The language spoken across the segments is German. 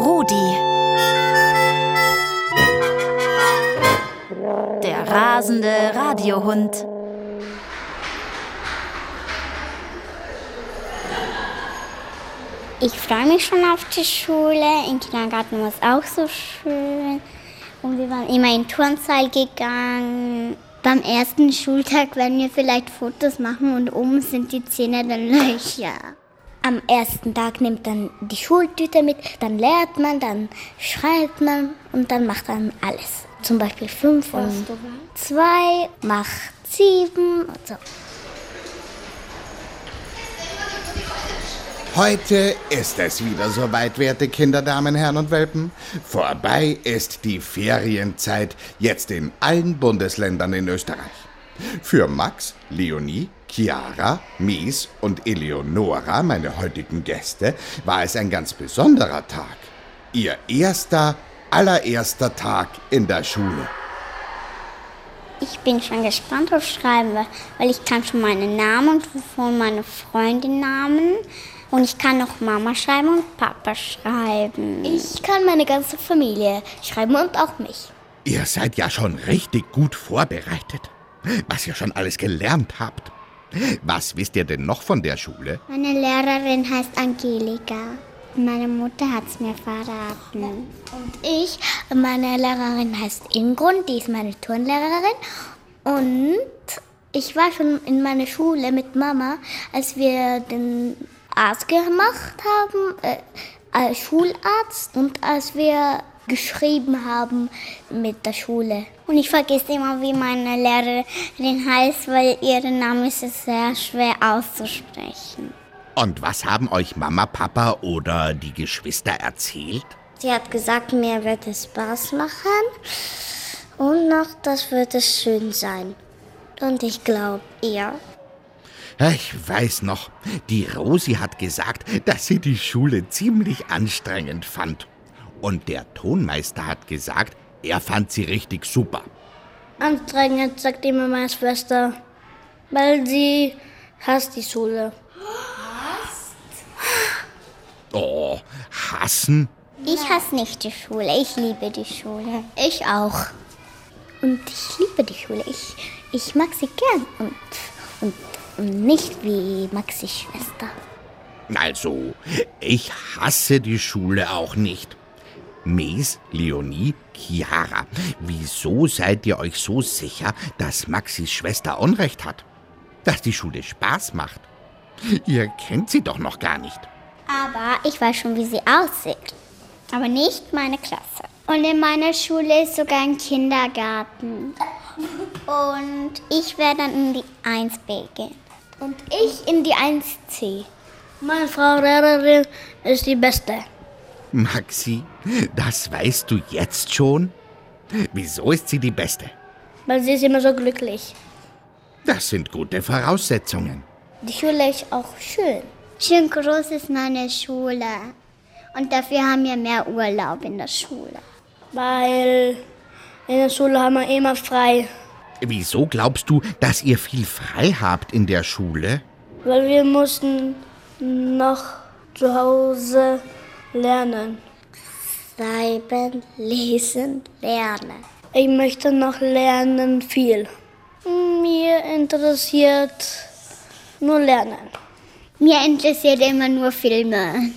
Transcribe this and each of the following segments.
Rudi. Der rasende Radiohund. Ich freue mich schon auf die Schule. Im Kindergarten war es auch so schön. Und wir waren immer in Turnsaal gegangen. Beim ersten Schultag werden wir vielleicht Fotos machen und oben sind die Zähne dann Löcher. Am ersten Tag nimmt man die Schultüte mit, dann lernt man, dann schreibt man und dann macht man alles. Zum Beispiel fünf und zwei macht sieben und so. Heute ist es wieder soweit, werte Kinder, Damen, Herren und Welpen. Vorbei ist die Ferienzeit jetzt in allen Bundesländern in Österreich. Für Max, Leonie, Chiara, Mies und Eleonora, meine heutigen Gäste, war es ein ganz besonderer Tag. Ihr erster, allererster Tag in der Schule. Ich bin schon gespannt auf Schreiben, weil ich kann schon meinen Namen und von meiner Freundin Namen. Und ich kann noch Mama schreiben und Papa schreiben. Ich kann meine ganze Familie schreiben und auch mich. Ihr seid ja schon richtig gut vorbereitet. Was ihr schon alles gelernt habt. Was wisst ihr denn noch von der Schule? Meine Lehrerin heißt Angelika. Meine Mutter hat es mir verraten. Und ich, meine Lehrerin heißt Ingrun, die ist meine Turnlehrerin. Und ich war schon in meiner Schule mit Mama, als wir den Arzt gemacht haben, äh, als Schularzt und als wir geschrieben haben mit der Schule. Und ich vergesse immer, wie meine Lehrerin heißt, weil ihr Name ist sehr schwer auszusprechen. Und was haben euch Mama, Papa oder die Geschwister erzählt? Sie hat gesagt, mir wird es Spaß machen und noch, das wird es schön sein. Und ich glaube ihr. Ich weiß noch, die Rosi hat gesagt, dass sie die Schule ziemlich anstrengend fand. Und der Tonmeister hat gesagt, er fand sie richtig super. Anstrengend, sagt immer meine Schwester, weil sie hasst die Schule. Oh, hassen? Ich hasse nicht die Schule, ich liebe die Schule. Ich auch. Und ich liebe die Schule, ich, ich mag sie gern und, und nicht wie Maxis Schwester. Also, ich hasse die Schule auch nicht. Mes, Leonie, Chiara, wieso seid ihr euch so sicher, dass Maxis Schwester Unrecht hat? Dass die Schule Spaß macht? Ihr kennt sie doch noch gar nicht. Aber ich weiß schon, wie sie aussieht. Aber nicht meine Klasse. Und in meiner Schule ist sogar ein Kindergarten. Und ich werde dann in die 1b gehen. Und ich in die 1c. Meine Frau Lehrerin ist die Beste. Maxi, das weißt du jetzt schon? Wieso ist sie die Beste? Weil sie ist immer so glücklich. Das sind gute Voraussetzungen. Die Schule ist auch schön. Schön groß ist meine Schule. Und dafür haben wir mehr Urlaub in der Schule. Weil in der Schule haben wir immer frei. Wieso glaubst du, dass ihr viel frei habt in der Schule? Weil wir mussten noch zu Hause lernen. Schreiben, lesen, lernen. Ich möchte noch lernen viel. Mir interessiert nur Lernen. Mir interessiert immer nur Filme.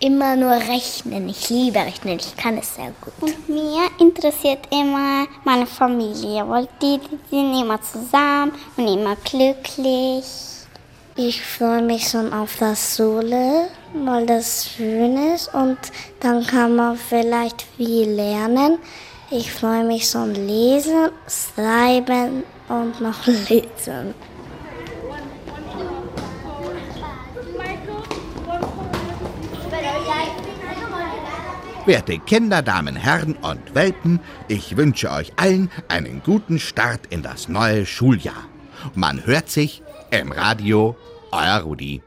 Immer nur Rechnen. Ich liebe Rechnen. Ich kann es sehr gut. Und mir interessiert immer meine Familie, weil die, die sind immer zusammen und immer glücklich. Ich freue mich schon auf das Schule, weil das schön ist und dann kann man vielleicht viel lernen. Ich freue mich schon lesen, schreiben und noch lesen. Werte Kinder, Damen, Herren und Welpen, ich wünsche euch allen einen guten Start in das neue Schuljahr. Man hört sich im Radio, euer Rudi.